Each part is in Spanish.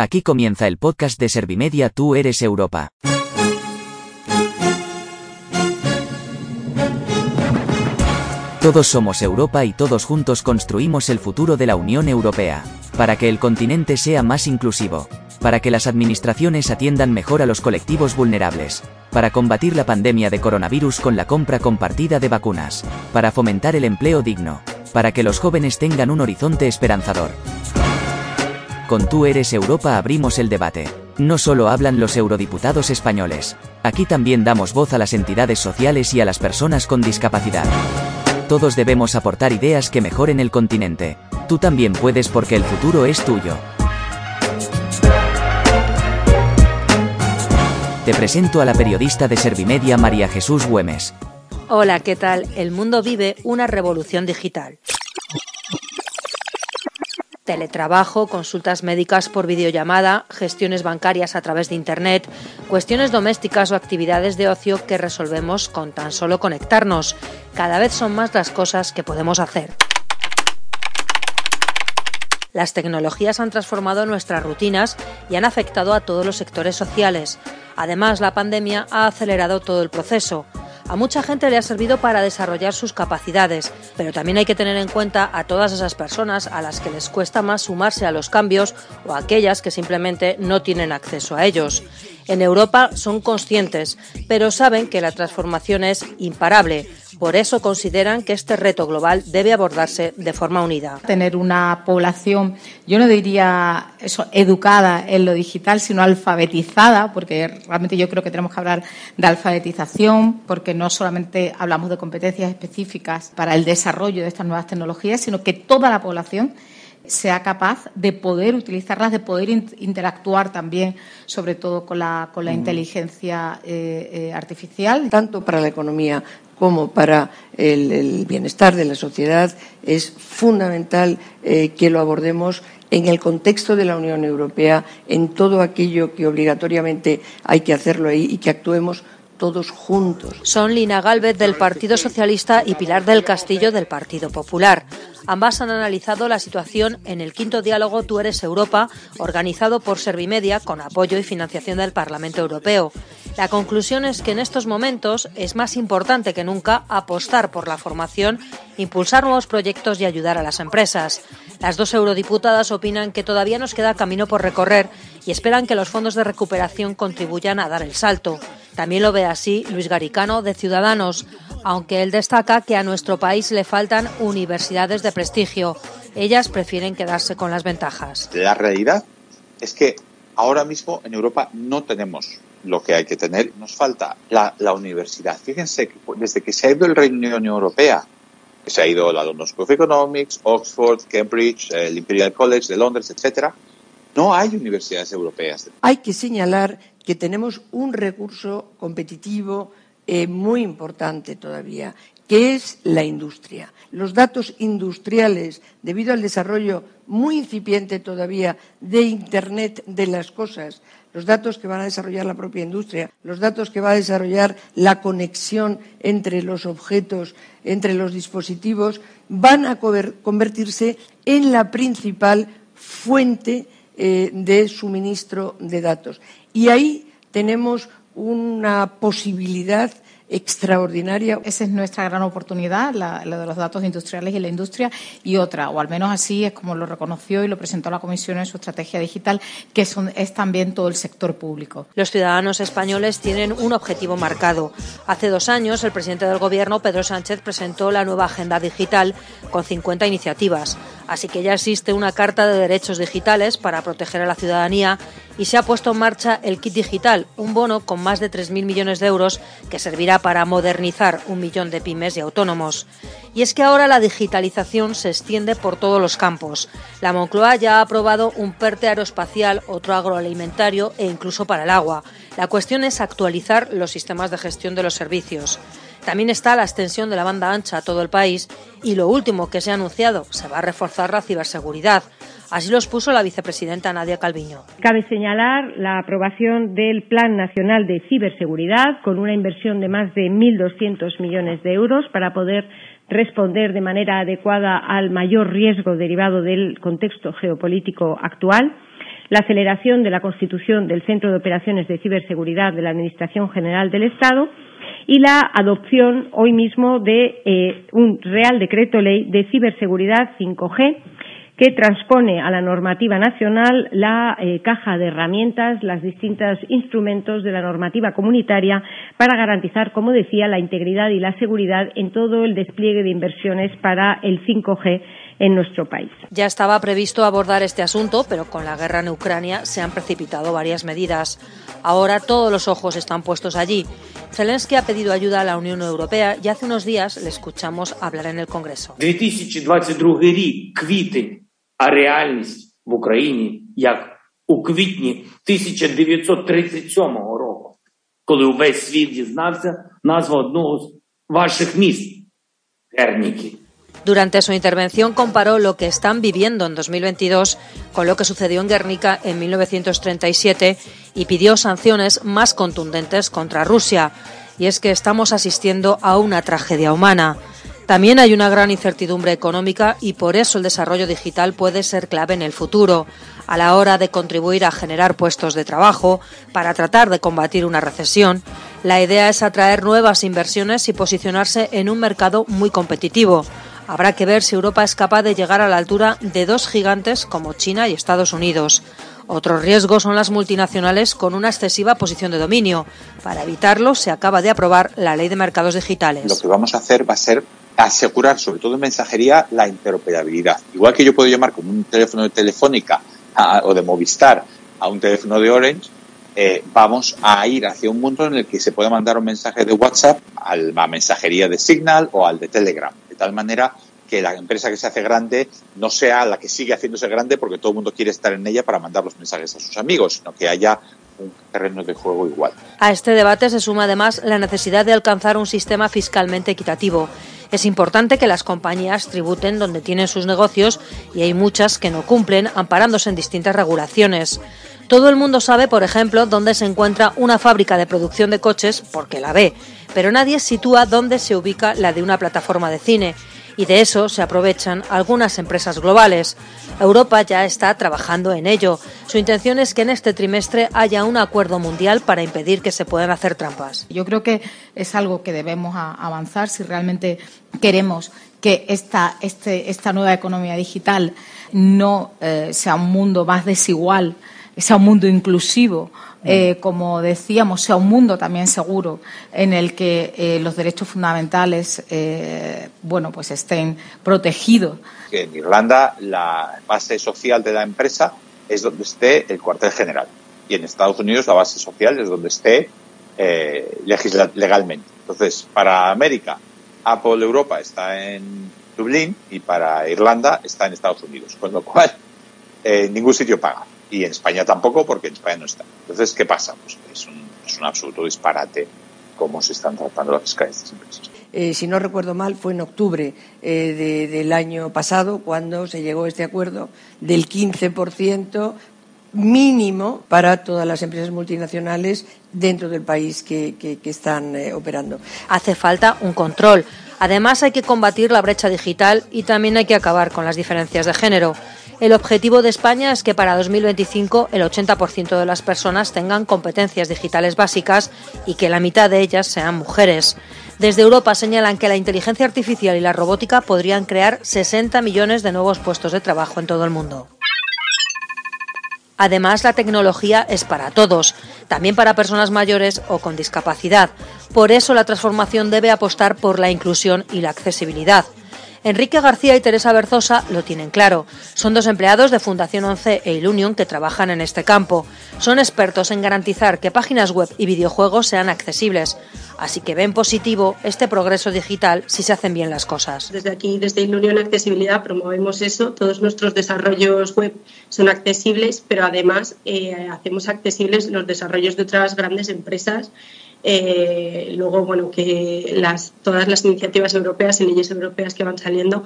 Aquí comienza el podcast de Servimedia Tú eres Europa. Todos somos Europa y todos juntos construimos el futuro de la Unión Europea, para que el continente sea más inclusivo, para que las administraciones atiendan mejor a los colectivos vulnerables, para combatir la pandemia de coronavirus con la compra compartida de vacunas, para fomentar el empleo digno, para que los jóvenes tengan un horizonte esperanzador. Con Tú eres Europa abrimos el debate. No solo hablan los eurodiputados españoles, aquí también damos voz a las entidades sociales y a las personas con discapacidad. Todos debemos aportar ideas que mejoren el continente. Tú también puedes porque el futuro es tuyo. Te presento a la periodista de Servimedia María Jesús Güemes. Hola, ¿qué tal? El mundo vive una revolución digital. Teletrabajo, consultas médicas por videollamada, gestiones bancarias a través de Internet, cuestiones domésticas o actividades de ocio que resolvemos con tan solo conectarnos. Cada vez son más las cosas que podemos hacer. Las tecnologías han transformado nuestras rutinas y han afectado a todos los sectores sociales. Además, la pandemia ha acelerado todo el proceso. A mucha gente le ha servido para desarrollar sus capacidades, pero también hay que tener en cuenta a todas esas personas a las que les cuesta más sumarse a los cambios o a aquellas que simplemente no tienen acceso a ellos. En Europa son conscientes, pero saben que la transformación es imparable. Por eso consideran que este reto global debe abordarse de forma unida. Tener una población, yo no diría eso, educada en lo digital, sino alfabetizada, porque realmente yo creo que tenemos que hablar de alfabetización, porque no solamente hablamos de competencias específicas para el desarrollo de estas nuevas tecnologías, sino que toda la población sea capaz de poder utilizarlas, de poder interactuar también, sobre todo con la, con la inteligencia eh, eh, artificial. Tanto para la economía como para el, bienestar de la sociedad es fundamental eh, que lo abordemos en el contexto de la Unión Europea, en todo aquello que obligatoriamente hay que hacerlo ahí y que actuemos todos juntos. Son Lina Galvez del Partido Socialista y Pilar del Castillo del Partido Popular. Ambas han analizado la situación en el quinto diálogo Tú eres Europa, organizado por Servimedia con apoyo y financiación del Parlamento Europeo. La conclusión es que en estos momentos es más importante que nunca apostar por la formación, impulsar nuevos proyectos y ayudar a las empresas. Las dos eurodiputadas opinan que todavía nos queda camino por recorrer y esperan que los fondos de recuperación contribuyan a dar el salto. También lo ve así Luis Garicano de Ciudadanos, aunque él destaca que a nuestro país le faltan universidades de prestigio. Ellas prefieren quedarse con las ventajas. La realidad es que ahora mismo en Europa no tenemos lo que hay que tener. Nos falta la, universidad. Fíjense, que desde que se ha ido el Reino Unión Europea, que se ha ido la London School of Economics, Oxford, Cambridge, el Imperial College de Londres, etcétera, no hay universidades europeas. Hay que señalar que tenemos un recurso competitivo eh, muy importante todavía, que es la industria. Los datos industriales, debido al desarrollo muy incipiente todavía de Internet de las cosas, los datos que van a desarrollar la propia industria, los datos que va a desarrollar la conexión entre los objetos, entre los dispositivos, van a convertirse en la principal fuente eh, de suministro de datos. Y ahí tenemos una posibilidad extraordinaria. Esa es nuestra gran oportunidad, la, de los datos industriales y la industria, y otra, o al menos así es como lo reconoció y lo presentó la Comisión en su estrategia digital, que es también todo el sector público. Los ciudadanos españoles tienen un objetivo marcado. Hace dos años, el presidente del Gobierno, Pedro Sánchez, presentó la nueva Agenda Digital con 50 iniciativas. Así que ya existe una Carta de Derechos Digitales para proteger a la ciudadanía y se ha puesto en marcha el Kit Digital, un bono con más de 3.000 millones de euros que servirá para modernizar un millón de pymes y autónomos. Y es que ahora la digitalización se extiende por todos los campos. La Moncloa ya ha aprobado un PERTE aeroespacial, otro agroalimentario e incluso para el agua. La cuestión es actualizar los sistemas de gestión de los servicios. También está la extensión de la banda ancha a todo el país y lo último que se ha anunciado, se va a reforzar la ciberseguridad. Así lo expuso la vicepresidenta Nadia Calviño. Cabe señalar la aprobación del Plan Nacional de Ciberseguridad con una inversión de más de 1.200 millones de euros para poder responder de manera adecuada al mayor riesgo derivado del contexto geopolítico actual la aceleración de la constitución del Centro de Operaciones de Ciberseguridad de la Administración General del Estado y la adopción hoy mismo de eh, un Real Decreto Ley de Ciberseguridad 5G que transpone a la normativa nacional la eh, caja de herramientas, los distintos instrumentos de la normativa comunitaria para garantizar, como decía, la integridad y la seguridad en todo el despliegue de inversiones para el 5G en nuestro país. Ya estaba previsto abordar este asunto, pero con la guerra en Ucrania se han precipitado varias medidas. Ahora todos los ojos están puestos allí. Zelensky ha pedido ayuda a la Unión Europea y hace unos días le escuchamos hablar en el Congreso. 2022 рік, квітень, а реальність в Україні як у квітні 1937 року, коли увесь світ дізнався назву одного з ваших міст Герніки. Durante su intervención comparó lo que están viviendo en 2022 con lo que sucedió en Guernica en 1937 y pidió sanciones más contundentes contra Rusia. Y es que estamos asistiendo a una tragedia humana. También hay una gran incertidumbre económica y por eso el desarrollo digital puede ser clave en el futuro, a la hora de contribuir a generar puestos de trabajo, para tratar de combatir una recesión. La idea es atraer nuevas inversiones y posicionarse en un mercado muy competitivo. Habrá que ver si Europa es capaz de llegar a la altura de dos gigantes como China y Estados Unidos. Otro riesgo son las multinacionales con una excesiva posición de dominio. Para evitarlo, se acaba de aprobar la ley de mercados digitales. Lo que vamos a hacer va a ser asegurar, sobre todo en mensajería, la interoperabilidad. Igual que yo puedo llamar con un teléfono de Telefónica o de Movistar a un teléfono de Orange, eh, vamos a ir hacia un mundo en el que se puede mandar un mensaje de WhatsApp a la mensajería de Signal o al de Telegram tal manera que la empresa que se hace grande no sea la que sigue haciéndose grande porque todo el mundo quiere estar en ella para mandar los mensajes a sus amigos, sino que haya un terreno de juego igual. A este debate se suma además la necesidad de alcanzar un sistema fiscalmente equitativo. Es importante que las compañías tributen donde tienen sus negocios y hay muchas que no cumplen, amparándose en distintas regulaciones. Todo el mundo sabe, por ejemplo, dónde se encuentra una fábrica de producción de coches porque la ve, pero nadie sitúa dónde se ubica la de una plataforma de cine. Y de eso se aprovechan algunas empresas globales. Europa ya está trabajando en ello. Su intención es que en este trimestre haya un acuerdo mundial para impedir que se puedan hacer trampas. Yo creo que es algo que debemos avanzar si realmente queremos que esta, este, nueva economía digital no eh, sea un mundo más desigual, sea un mundo inclusivo, eh, como decíamos, sea un mundo también seguro en el que eh, los derechos fundamentales, eh, bueno, pues estén protegidos. En Irlanda la base social de la empresa es donde esté el cuartel general y en Estados Unidos la base social es donde esté legalmente. Entonces, para América, Apple Europa está en Dublín y para Irlanda está en Estados Unidos, con lo cual en ningún sitio paga y en España tampoco porque en España no está. Entonces, ¿qué pasa? Pues es un, es un absoluto disparate cómo se están tratando la pesca de estas empresas. Eh, si no recuerdo mal, fue en octubre eh, de, del año pasado cuando se llegó a este acuerdo del 15% mínimo para todas las empresas multinacionales dentro del país que, que, que están eh, operando. Hace falta un control. Además, hay que combatir la brecha digital y también hay que acabar con las diferencias de género. El objetivo de España es que para 2025 el 80% de las personas tengan competencias digitales básicas y que la mitad de ellas sean mujeres. Desde Europa señalan que la inteligencia artificial y la robótica podrían crear 60 millones de nuevos puestos de trabajo en todo el mundo. Además, la tecnología es para todos, también para personas mayores o con discapacidad. Por eso la transformación debe apostar por la inclusión y la accesibilidad. Enrique García y Teresa Berzosa lo tienen claro. Son dos empleados de Fundación 11 e Ilunion que trabajan en este campo. Son expertos en garantizar que páginas web y videojuegos sean accesibles. Así que ven positivo este progreso digital si se hacen bien las cosas. Desde aquí, desde Ilunion Accesibilidad, promovemos eso. Todos nuestros desarrollos web son accesibles, pero además eh, hacemos accesibles los desarrollos de otras grandes empresas eh, luego, bueno, que las, todas las iniciativas europeas y leyes europeas que van saliendo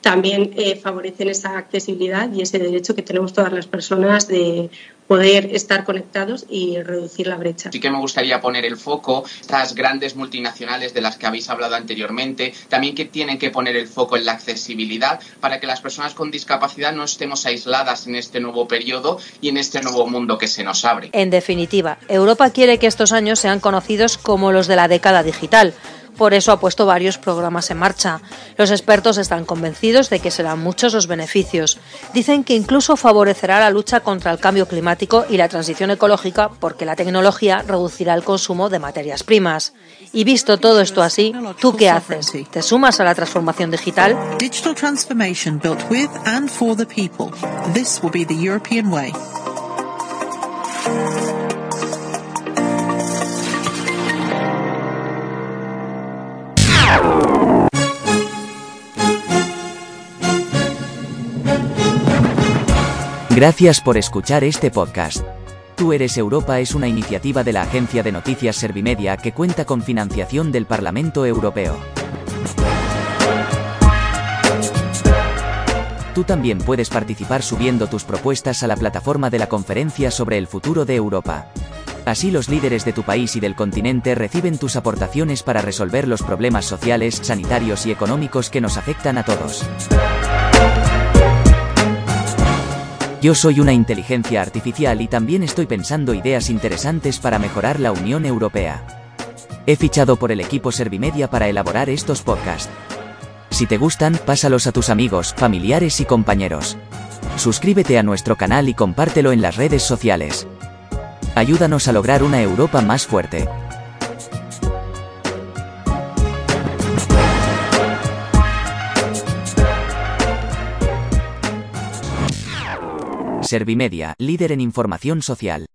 también eh, favorecen esa accesibilidad y ese derecho que tenemos todas las personas de poder estar conectados y reducir la brecha. Sí que me gustaría poner el foco estas grandes multinacionales de las que habéis hablado anteriormente, también que tienen que poner el foco en la accesibilidad para que las personas con discapacidad no estemos aisladas en este nuevo periodo y en este nuevo mundo que se nos abre. En definitiva, Europa quiere que estos años sean conocidos como los de la década digital por eso ha puesto varios programas en marcha. Los expertos están convencidos de que serán muchos los beneficios. Dicen que incluso favorecerá la lucha contra el cambio climático y la transición ecológica porque la tecnología reducirá el consumo de materias primas. Y visto todo esto así, ¿tú qué haces? ¿Te sumas a la transformación digital? Digital transformation built with and for the people. This will be the European way. Gracias por escuchar este podcast. Tú eres Europa es una iniciativa de la agencia de noticias Servimedia que cuenta con financiación del Parlamento Europeo. Tú también puedes participar subiendo tus propuestas a la plataforma de la conferencia sobre el futuro de Europa. Así los líderes de tu país y del continente reciben tus aportaciones para resolver los problemas sociales, sanitarios y económicos que nos afectan a todos. Yo soy una inteligencia artificial y también estoy pensando ideas interesantes para mejorar la Unión Europea. He fichado por el equipo Servimedia para elaborar estos podcasts. Si te gustan, pásalos a tus amigos, familiares y compañeros. Suscríbete a nuestro canal y compártelo en las redes sociales. Ayúdanos a lograr una Europa más fuerte. Servimedia, líder en información social.